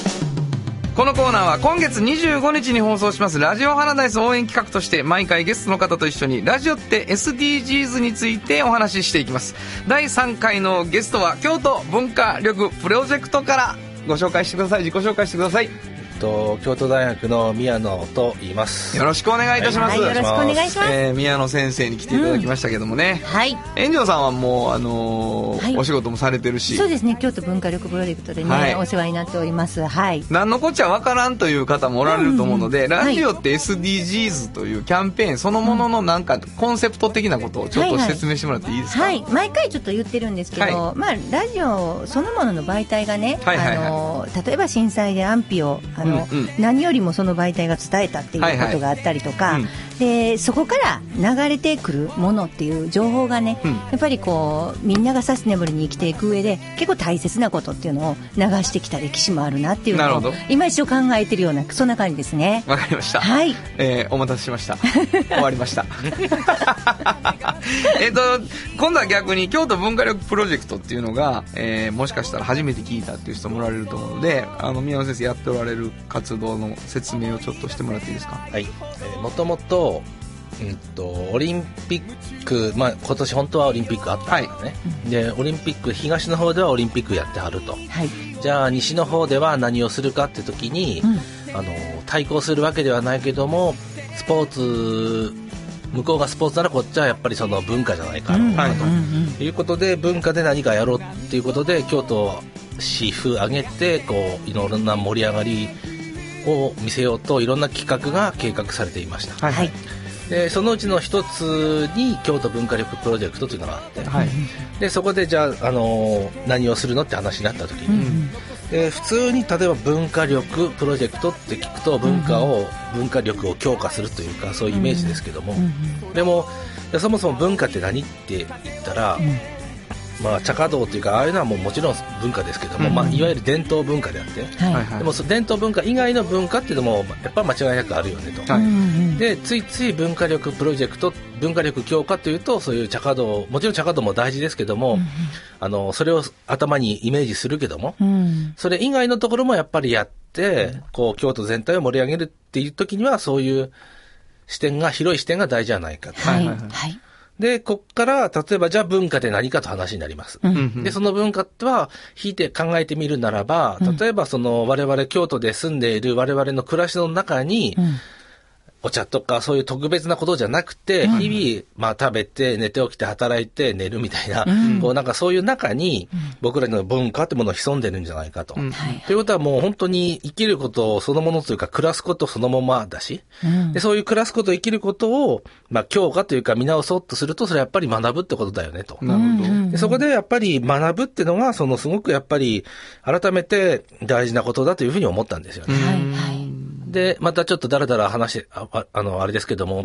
このコーナーは今月25日に放送しますラジオハラダイス応援企画として毎回ゲストの方と一緒にラジオって SDGs についてお話ししていきます。第3回のゲストは京都文化力プロジェクトからご紹介してください。自己紹介してください。と京都大学の宮野と言います。よろしくお願いいたします、はい、よろしくお願いします。えー宮野先生に来ていただきましたけどもね、はい。炎上さんはもうあのーはい。お仕事もされてるし。そうですね、京都文化力プロジェクトでね、はい。お世話になっております。はい。何のこっちゃわからんという方もおられると思うので、うんうんラジオって SDGs というキャンペーンそのもののなんかコンセプト的なことをちょっとはいはい。説明してもらっていいですか、はい、毎回ちょっと言ってるんですけど、はまあラジオそのものの媒体がね、はいはいはい。あの例えば震災で安否をあの、うんうん何よりもその媒体が伝えたっていうことがあったりとか、はいはいでそこから流れてくるものっていう情報がね、うんやっぱりこうみんながサステナブルに生きていく上で結構大切なことっていうのを流してきた歴史もあるなっていうのを今一度考えてるようなそんな感じですね。わかりました。はいえーお待たせしました。終わりました。えっと、今度は逆に京都文化力プロジェクトっていうのが、えーもしかしたら初めて聞いたっていう人もおられると思うので、あの、宮野先生やっておられる活動の説明をちょっとしてもらっていいですか？はい、えーもともと,、うん、とオリンピック、まあ、今年本当はオリンピックあったんですね、でオリンピック東の方ではオリンピックやってはると。はい、じゃあ西の方では何をするかって時に、あの対抗するわけではないけどもスポーツ向こうがスポーツならこっちはやっぱりその文化じゃないかろうかと、はい。いうことで文化で何かやろうっていうことで京都市府挙げてこういろんな盛り上がりを見せようといろんな企画が計画されていました、はいはい。でそのうちの一つに京都文化力プロジェクトというのがあって、はい。でそこでじゃあ、あのー何をするのって話になった時に、で普通に例えば文化力プロジェクトって聞くと文化を、文化力を強化するというかそういうイメージですけども、でもいやそもそも文化って何って言ったら、まあ、茶華道というかああいうのはもうもちろん文化ですけども、まあ、いわゆる伝統文化であって、はい。はいはい。でも伝統文化以外の文化っていうのもやっぱ間違いなくあるよねと。はいでついつい文化力プロジェクト文化力強化というとそういう茶華道もちろん茶華道も大事ですけども、あのそれを頭にイメージするけども、うん。それ以外のところもやっぱりやって、こう京都全体を盛り上げるっていう時にはそういう視点が広い視点が大事じゃないかと。はいはいはい。はいでこっから例えばじゃあ文化って何かと話になります。うん。うんで、その文化は、引いて考えてみるならば、例えばその我々京都で住んでいる我々の暮らしの中に、お茶とかそういう特別なことじゃなくて、日々、まあ食べて、寝て起きて働いて寝るみたいな、こうなんかそういう中に、僕らの文化ってものを潜んでるんじゃないかと。うんということはもう本当に生きることそのものというか、暮らすことそのままだし、でそういう暮らすこと、生きることを、まあ強化というか見直そうとすると、それはやっぱり学ぶってことだよねと。なるほど。でそこでやっぱり学ぶっていうのが、そのすごくやっぱり改めて大事なことだというふうに思ったんですよね。はいはいで、またちょっとだらだら話して、あああの、あれですけども、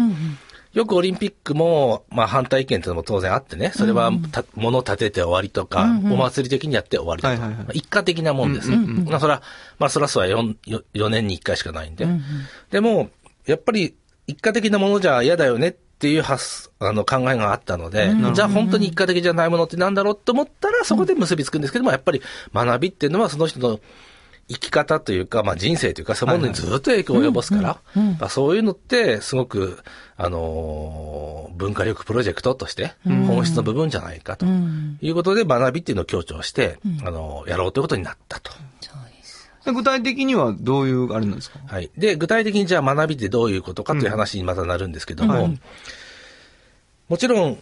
よくオリンピックも、まあ反対意見っていうのも当然あってね、それはた、物立てて終わりとか、お祭り的にやって終わりとか、はいはいはい。まあ一過的なもんですね。まあそら、まあそらそうは 4, 4年に1回しかないんで。でも、やっぱり一過的なものじゃ嫌だよねっていう発あの考えがあったので、じゃあ本当に一過的じゃないものってなんだろうと思ったら、そこで結びつくんですけども、やっぱり学びっていうのはその人の生き方というか、まあ人生というか、そういうものにずっと影響を及ぼすから、まあそういうのって、すごく、あのー文化力プロジェクトとして、本質の部分じゃないかということで、学びっていうのを強調して、あのーやろうということになったと。で具体的にはどういうあれなんですか？はい。で、具体的にじゃあ学びってどういうことかという話にまたなるんですけども、もちろん、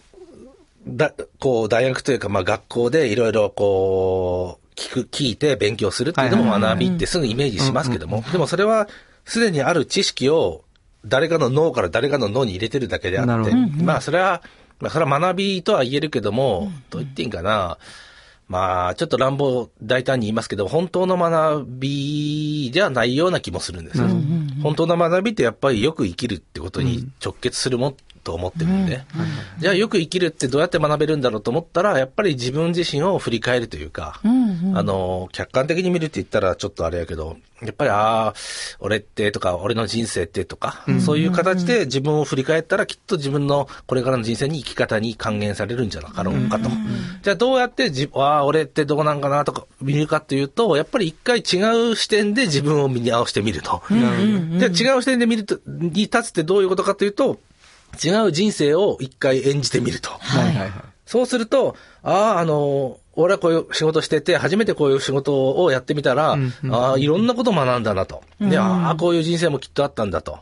だ、こう、大学というか、まあ学校でいろいろこう、聞く、聞いて勉強するっていうのも学びってすぐイメージしますけども、でもそれはすでにある知識を誰かの脳から誰かの脳に入れてるだけであって。まあそれは、まあそれは学びとは言えるけども、どう言っていいんかな、まあ、ちょっと乱暴大胆に言いますけど、本当の学びではないような気もするんですよ。本当の学びってやっぱりよく生きるってことに直結するもんと思ってるん。で、じゃあよく生きるってどうやって学べるんだろうと思ったら、やっぱり自分自身を振り返るというか、あの、客観的に見るって言ったらちょっとあれやけど、やっぱり、ああ、俺ってとか、俺の人生ってとか、そういう形で自分を振り返ったら、きっと自分のこれからの人生に生き方に還元されるんじゃなかろうかと。じゃあどうやってじ、ああ、俺ってどうなんかなとか見るかっていうと、やっぱり一回違う視点で自分を見直してみると。じゃあ違う視点で見ると、に立つってどういうことかというと、違う人生を一回演じてみると。はいはいはい。そうすると、ああ、あの、俺はこういう仕事してて、初めてこういう仕事をやってみたら、ああ、いろんなこと学んだなと。で、ああ、こういう人生もきっとあったんだと。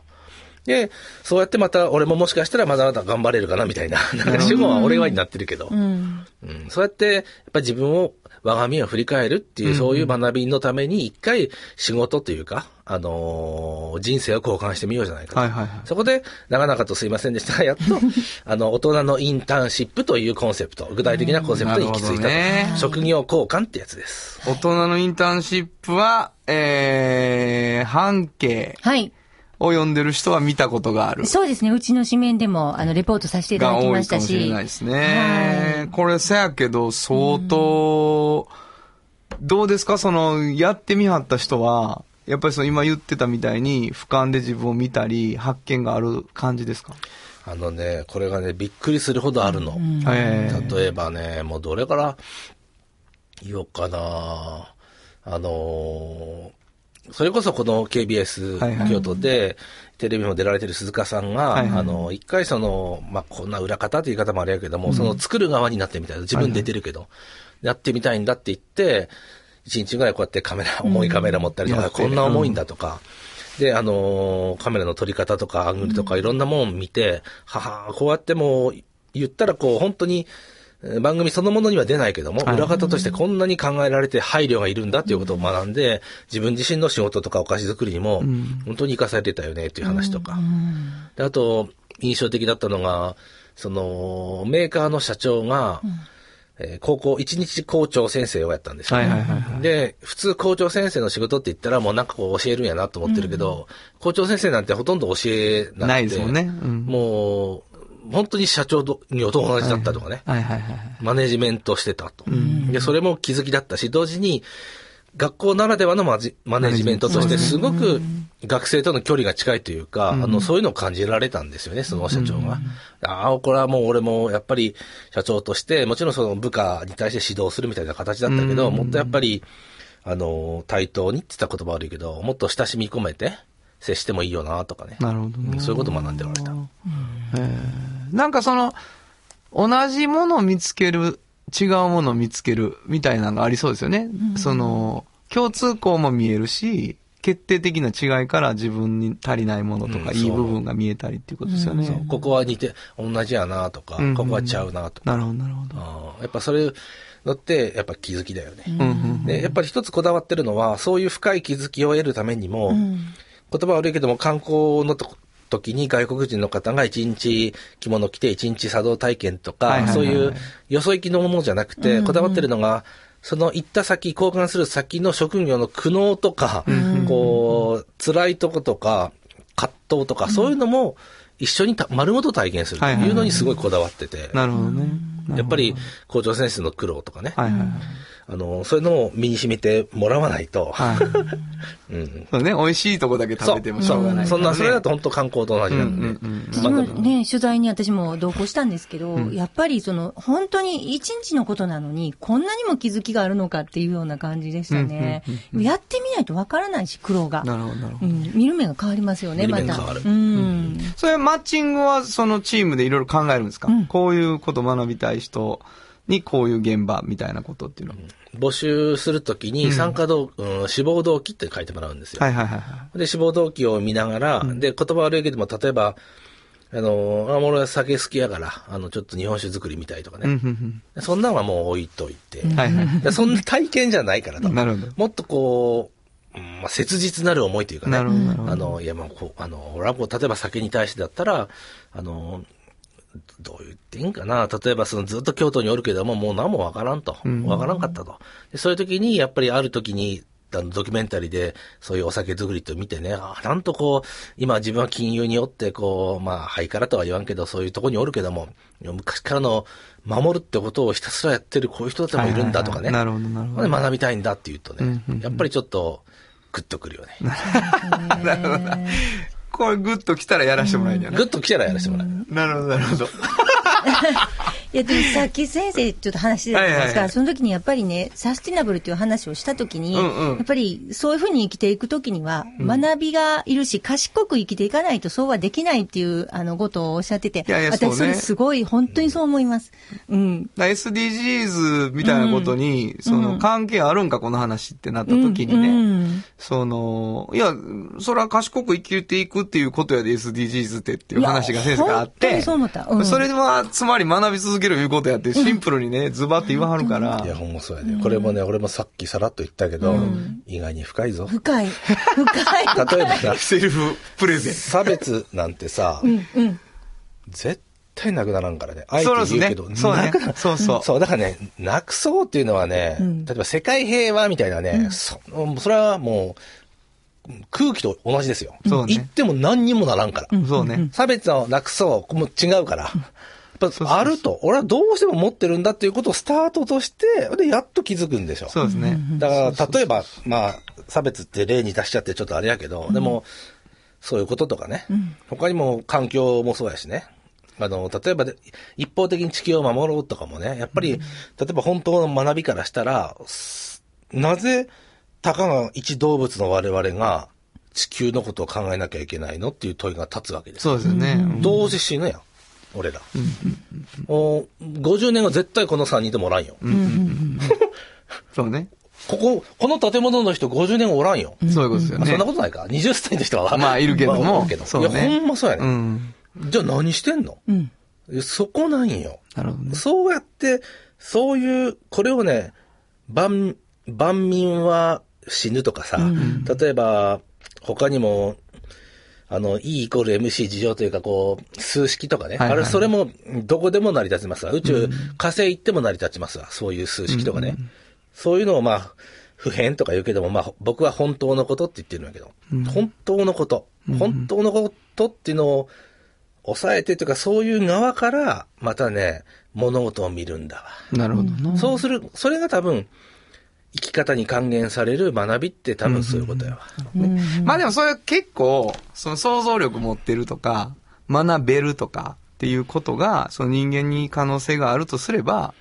で、そうやってまた俺ももしかしたらまだまだ頑張れるかなみたいな。なんか主語は俺はになってるけど。うんそうやって、やっぱり自分を、我が身を振り返るっていう、そういう学びのために一回仕事というか、あのー人生を交換してみようじゃないかと。はいはいはいそこで、長々とすいませんでしたが、やっと、あの、大人のインターンシップというコンセプト、具体的なコンセプトに行き着いたね職業交換ってやつです。大人のインターンシップは、えー、半径はい。を読んでる人は見たことがある。そうですね。うちの紙面でも、あの、レポートさせていたがだき多いかもしましたし。れないですね。これせやけど、相当、どうですか？その、やってみはった人は、やっぱりその今言ってたみたいに、俯瞰で自分を見たり、発見がある感じですか？あのね、これがね、びっくりするほどあるの。ええ。例えばね、もうどれから言おうかな。あのーそれこそこの KBS 京都で、テレビも出られてる鈴鹿さんが、はいはい。あの、一回その、まあ、こんな裏方って言い方もあれやけども、その作る側になってみたいな。自分出てるけど、やってみたいんだって言って、一日ぐらいこうやってカメラ、重いカメラ持ったりとか、やってこんな重いんだとか、で、あのーカメラの撮り方とか、アングルとか、いろんなもん見て、ははこうやってもう、言ったらこう、本当に、えー番組そのものには出ないけども、裏方としてこんなに考えられて配慮がいるんだっていうことを学んで、自分自身の仕事とかお菓子作りにも、本当に活かされてたよねっていう話とか。であと、印象的だったのが、その、メーカーの社長が、えー高校、一日校長先生をやったんですよ、ねはいはいはいはで、普通校長先生の仕事って言ったらもうなんかこう教えるんやなと思ってるけど、校長先生なんてほとんど教えなくて。ないですもんねうんもう、本当に社長に同じだったとかね。はいはいはいはい。マネジメントしてたと。で、それも気づきだったし、同時に、学校ならではのマジマネジメントとして、すごく学生との距離が近いというか、あの、そういうのを感じられたんですよね、その社長が。ああ、これはもう俺もやっぱり社長として、もちろんその部下に対して指導するみたいな形だったけど、もっとやっぱり、あの、対等にって言った言葉悪いけど、もっと親しみ込めて接してもいいよな、とかね。なるほどね。うんそういうことを学んでおられた。なんかその、同じものを見つける、違うものを見つける、みたいなのがありそうですよね。その、共通項も見えるし、決定的な違いから自分に足りないものとか、うんいい部分が見えたりっていうことですよね。そうここは似て、同じやな、とか、うんここはちゃうな、とか。なるほど、なるほど。やっぱそれのって、やっぱ気づきだよね。うんうんで、やっぱり一つこだわってるのは、そういう深い気づきを得るためにも、言葉悪いけども観光のと時に外国人の方が一日着物着て一日茶道体験とか、そういうよそ行きのものじゃなくて、こだわってるのが、その行った先、交換する先の職業の苦悩とか、こう、辛いとことか、葛藤とか、そういうのも一緒にた丸ごと体験するというのにすごいこだわってて、なるほどね。やっぱり校長先生の苦労とかね、はいはいはい。あの、そういうのを身に染みてもらわないと、はい。うん。そうね、美味しいとこだけ食べてもしょうがない、そんな、それだと本当観光と同じなんで。うんうんね、取材に私も同行したんですけど、やっぱりその、本当に一日のことなのに、こんなにも気づきがあるのかっていうような感じでしたね。やってみないとわからないし、苦労が。なるほど、なるほど。うん、見る目が変わりますよね、また。見る目が変わるうん。それマッチングはそのチームでいろいろ考えるんですか、こういうこと学びたい人にこういう現場みたいなことっていうのは。募集するときに参加動、うん志望動機って書いてもらうんですよ。はいはいはいはい。で、志望動機を見ながら、で、言葉悪いけども、例えば、あの、あ、俺は酒好きやから、あの、ちょっと日本酒作りみたいとかうんね。うんそんなんはもう置いといて。うんはいはい。でそんな体験じゃないからと。なるほどもっとこう、うんまあ、切実なる思いというかね。あの、いや、まあ、こう、あの、俺はこう、例えば酒に対してだったら、あの、どう言っていいんかな。例えばそのずっと京都におるけども、もう何もわからんと。わからんかったと。でそういう時に、やっぱりある時に、あのドキュメンタリーで、そういうお酒作りと見てね、あなんとこう、今自分は金融によって、こう、まあ、ハイカラとは言わんけど、そういうとこにおるけども、昔からの守るってことをひたすらやってるこういう人だってもいるんだとかね。はいはいはいなるほどなるほどで学びたいんだって言うとね、やっぱりちょっと、グッとくるよね。これグッと来たらやらしてもらえんやな。グッと来たらやらせてもらう。なるほど、なるほど。いや、でもさ っき先生ちょっと話してたじゃないですか。はいはいはい。その時にやっぱりね、サスティナブルっていう話をした時に、うんうん。やっぱりそういうふうに生きていく時には、学びがいるし、賢く生きていかないとそうはできないっていう、あの、ことをおっしゃってて、いやいやそうね。私それすごい、本当にそう思います。うん。SDGs みたいなことに、その関係あるんか、この話ってなった時にね、うんその、いや、それは賢く生きていくっていうことやで SDGs ってっていう話が先生からあって、いや本当にそう思った。うん。それはつまり学び続けるいうことやって、シンプルにね、ズバって言わはるから、いや、ほんまそうやね。これもね、俺もさっきさらっと言ったけど、意外に深いぞ。深い。深い。例えばさ、セルフプレゼン。差別なんてさ、絶対なくならんからね。あえてそうですね言うけど、。そうね。そうそう。そう、だからね、なくそうっていうのはね、例えば世界平和みたいなね、そそれはもう、空気と同じですよ。そうね言っても何にもならんから。そうね。差別をなくそう、もう違うから。ぱあると、俺はどうしても持ってるんだっていうことをスタートとして、で、やっと気づくんでしょ。そうですね。だから、例えば、まあ、差別って例に出しちゃってちょっとあれやけど、でも、そういうこととかね、他にも環境もそうやしね、あの、例えばで、一方的に地球を守ろうとかもね、やっぱり、例えば本当の学びからしたら、すなぜ、たかが一動物の我々が地球のことを考えなきゃいけないのっていう問いが立つわけです。そうですよね。うん。どうせ死ぬやん、俺ら。もう50年後絶対この3人でもおらんよ。そうね。ここ、この建物の人50年後おらんよ。そういうことですよね。まあそんなことないか。20歳の人は。まあいるけどもまあおるけど。そうねいや、ほんまそうやね。うん。じゃあ何してんの、いやそこなんよ。なるほどね。そうやって、そういう、これをね、万、万民は死ぬとかさ、例えば、他にも、あの、E イコール MC 事情というか、こう、数式とかね。はいはいあれ、それも、どこでも成り立ちますわ。宇宙、火星行っても成り立ちますわ。そういう数式とかね。そういうのを、まあ、普遍とか言うけども、まあ、僕は本当のことって言ってるんだけど、本当のこと、本当のことっていうのを抑えてというか、そういう側から、またね、物事を見るんだわ。なるほどな。そうする、それが多分、生き方に還元される学びって多分そういうことやわ。まあでもそれ結構、その想像力持ってるとか、学べるとかっていうことが、その人間に可能性があるとすれば、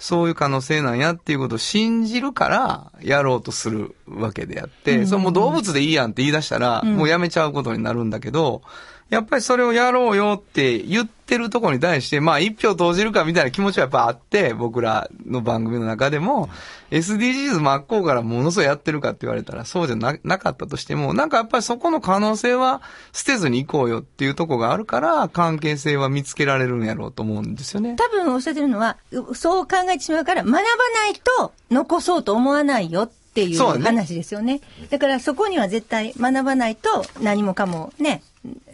そういう可能性なんやっていうことを信じるから、やろうとするわけであって、それもう動物でいいやんって言い出したら、もうやめちゃうことになるんだけど、やっぱりそれをやろうよって言ってるところに対して、まあ一票投じるかみたいな気持ちはやっぱあって、僕らの番組の中でも、SDGs 真っ向からものすごいやってるかって言われたらそうじゃななかったとしても、なんかやっぱりそこの可能性は捨てずに行こうよっていうところがあるから、関係性は見つけられるんやろうと思うんですよね。多分おっしゃってるのは、うそう考えてしまうから、学ばないと残そうと思わないよっていう話ですよね。だからそこには絶対学ばないと何もかもね、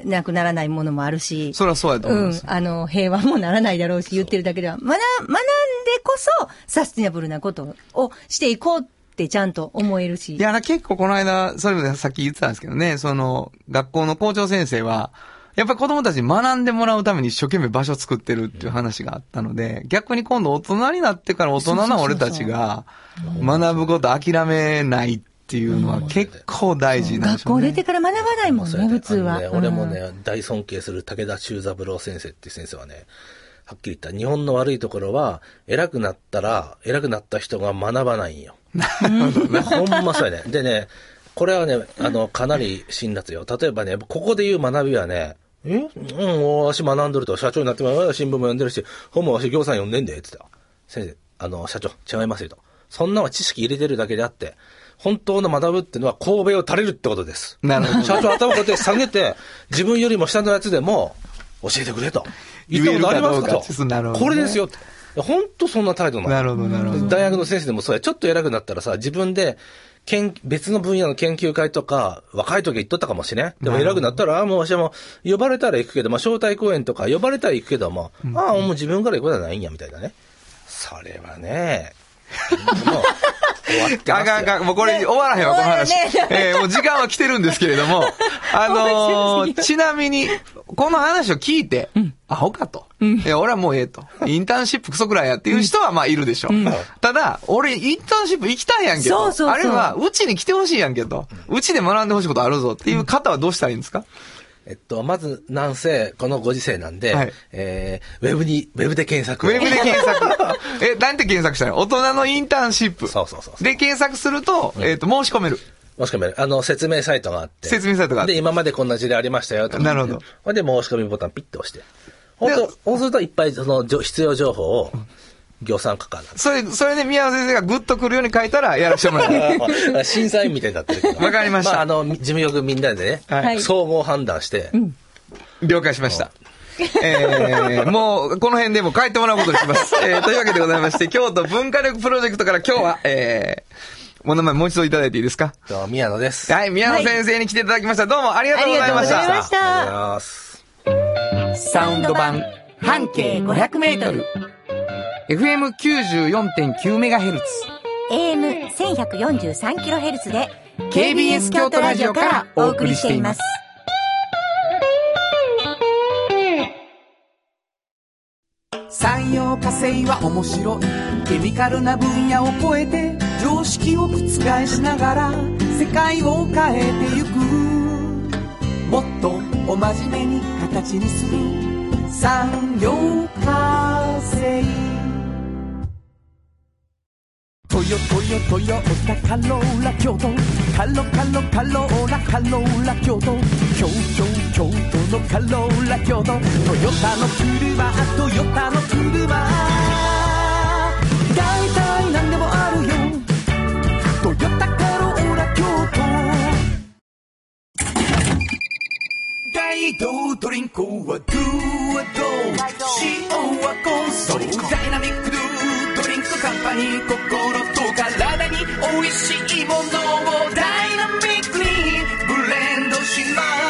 なくならないものもあるし。それはそうやと思います。。うんあの、平和もならないだろうし、言ってるだけでは。学、学んでこそ、サスティナブルなことをしていこうってちゃんと思えるし。いや、結構この間、それもさっき言ってたんですけどね、その、学校の校長先生は、やっぱり子供たちに学んでもらうために一生懸命場所作ってるっていう話があったので、逆に今度大人になってから大人な俺たちが学ぶこと諦めないっていうのは結構大事なんで学しょうね。校出てから学ばないもんね、普通は。あのね、俺もね、大尊敬する武田修三郎先生っていう先生はね、はっきり言った。日本の悪いところは、偉くなったら、偉くなった人が学ばないんよ。ほんまそうやね。でね、これはね、あの、かなり辛辣よ。例えばね、ここで言う学びはね、え？うん、わし学んどると、社長になっても新聞も読んでるし、本もわし行さん読んでんで、つってた。先生、あの、社長、違いますよと。そんなのは知識入れてるだけであって、本当の学ぶっていうのは神戸を垂れるってことです。なるほど社長頭こうやって下げて、自分よりも下のやつでも、教えてくれと。言ったことありますか？と。これですよ。本当そんな態度なの。なるほど、なるほど。大学の先生でもそうや。ちょっと偉くなったらさ、自分で研別の分野の研究会とか、若い時は行っとったかもしれん。でも偉くなったら、ああもう私も呼ばれたら行くけど、まあ招待公演とか呼ばれたら行くけども、ああもう自分から行くことはないんや、みたいなね。それはね、も うあかんあかん、もうこれ終わらへんわ、この話。えーもう時間は来てるんですけれども、あのーちなみに、この話を聞いて、アホかと。いや、俺はもうええと。インターンシップクソくらいやっていう人はまあいるでしょ。ただ、俺インターンシップ行きたいやんけと。そうそうそうあるいは、うちに来てほしいやんけと。うちで学んでほしいことあるぞっていう方はどうしたらいいんですか？えっと、まず、なんせ、このご時世なんで、はいえー、ウェブに、ウェブで検索を。ウェブで検索。え、なんて検索したの？大人のインターンシップ。そうそうそうで、検索すると、えっと、申し込める。もしくは、あの、説明サイトがあって。説明サイトがあってで、今までこんな事例ありましたよ、とか。なるほど。ほんで、申し込みボタンピッと押して。本当そうすると、いっぱい、その、じょ必要情報を、行産課から。それ、それで宮尾先生がグッとくるように書いたらやらせてもらう。審査員みたいになってるけど。わかりましたあ、あの、事務局みんなでね、はい総合判断して、了解しました。えー、もう、この辺でも帰ってもらうことにします。えー、というわけでございまして、京都文化力プロジェクトから今日は、えー、お名前もう一度いただいていいですか？どうも宮野です。はい、宮野先生に来ていただきました。どうもありがとうございました。ありがとうございましたありがとうございます。サウンド版半径500メートル FM94.9MHz。AM1143kHz で KBS 京都ラジオからお送りしています。産業化成は面白いケミカルな分野を超えて常識を覆しながら世界を変えてゆくもっとお真面目に形にする産業化成トヨトヨトヨタカローラ京都カロカロカローラカローラ京都京京京都のカローラ京都トヨタの車トヨタの車大体何でもあるよトヨタカローラ京都大道ドリンクはドゥはド塩はコンソダイナミックドゥドリンクカンパニー心と体においしいものをダイナミックにブレンドします。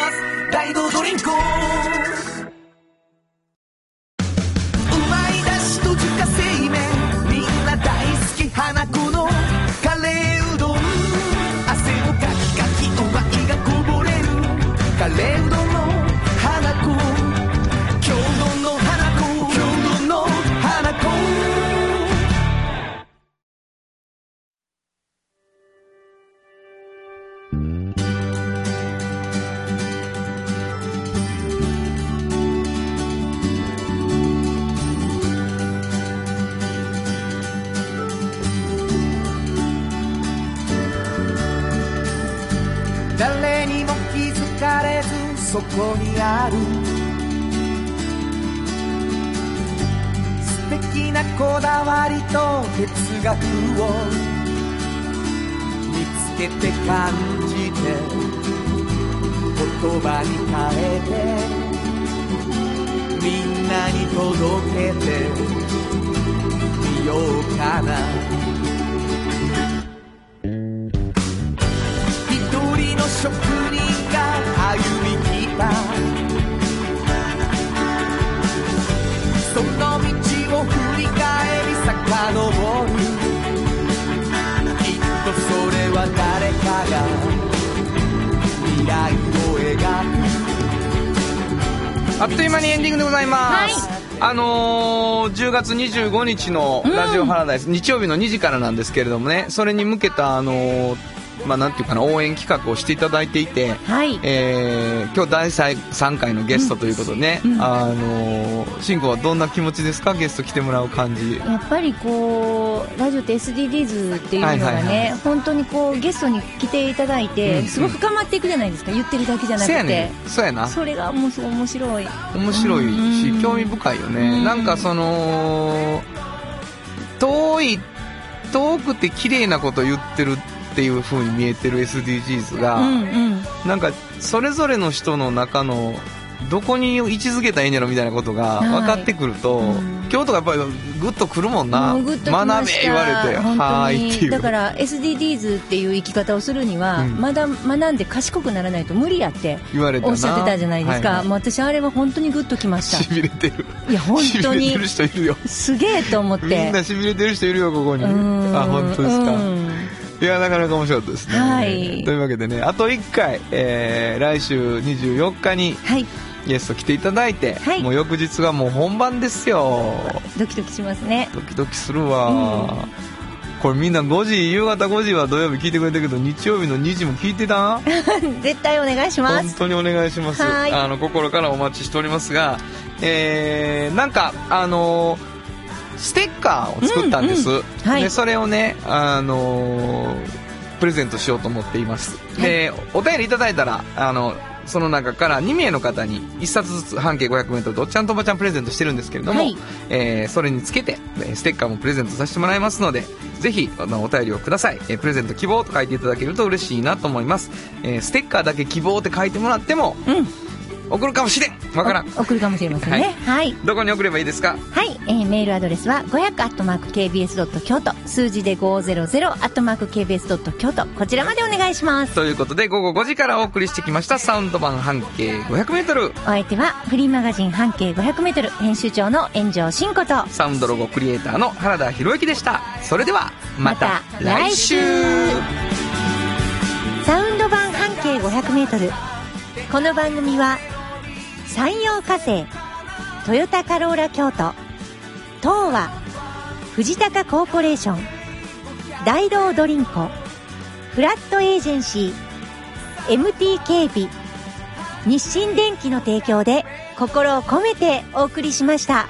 わりと哲学を見つけて感じて言葉に変えてみんなに届けてみようかな。あっという間にエンディングでございます。あのー、10月25日のラジオハラダイス、日曜日の2時からなんですけれどもね、それに向けた、あのー、まあ、なんていうかな、応援企画をしていただいていて、はい。えー、今日第3回のゲストということでね、あのー、シンコはどんな気持ちですか？ゲスト来てもらう感じ。やっぱりこうラジオって SDGs っていうのがね、はいはいは本当にこうゲストに来ていただいて、うんすごく深まっていくじゃないですか言ってるだけじゃなくて。そうやね。そうやな。それがもうすごい面白い。面白いし、うん興味深いよね。うん。なんかその、遠い、遠くて綺麗なこと言ってるっていう風に見えてる SDGs が、うんうん。なんかそれぞれの人の中のどこに位置づけたらいいんやろみたいなことがはい。分かってくると、うん。京都がやっぱりグッとくるもんな。学べ言われてはーいっていう。だから SDGs っていう生き方をするには、うん。まだ学んで賢くならないと無理やって言われおっしゃってたじゃないですか、はいはい。もう私あれは本当にグッときました。しびれてる。いや本当しびれてにる人いるよ。すげえと思って。みんなしびれてる人いるよここに。あ本当ですか。うんいやなかなか面白かったですね、はい。というわけでねあと1回、えー来週24日にはい。ゲスト来ていただいて、はい。もう翌日がもう本番ですよ。ドキドキしますね。ドキドキするわ、これみんな5時夕方5時は土曜日聞いてくれたけど日曜日の2時も聞いてた？絶対お願いします。本当にお願いします。はい。あの心からお待ちしておりますがえー、なんかあのーステッカーを作ったんです、うんうんはい。でそれをねあのープレゼントしようと思っています、でお便りいただいたらあのその中から2名の方に1冊ずつ半径 500m とおっちゃんとおばちゃんプレゼントしてるんですけれども、はい。えーそれにつけてえーステッカーもプレゼントさせてもらいますのでぜひあのお便りをください、えープレゼント希望と書いていただけると嬉しいなと思います、えーステッカーだけ希望って書いてもらってもうん送るかもしれん。わからん。お送るかもしれませんね。はい。どこに送ればいいですか？はい、えーメールアドレスは500 k b s 京都数字で500 k b s 京都こちらまでお願いします。ということで午後5時からお送りしてきましたサウンド版半径 500m お相手はフリーマガジン半径 500m 編集長の炎上真子と。サウンドロゴクリエイターの原田博之でした。それではまた来週。サウンド版半径 500m この番組は山陽火星トヨタカローラ京都東和藤高コーポレーション大道ドリンクフラットエージェンシー MT 警備日清電機の提供で心を込めてお送りしました。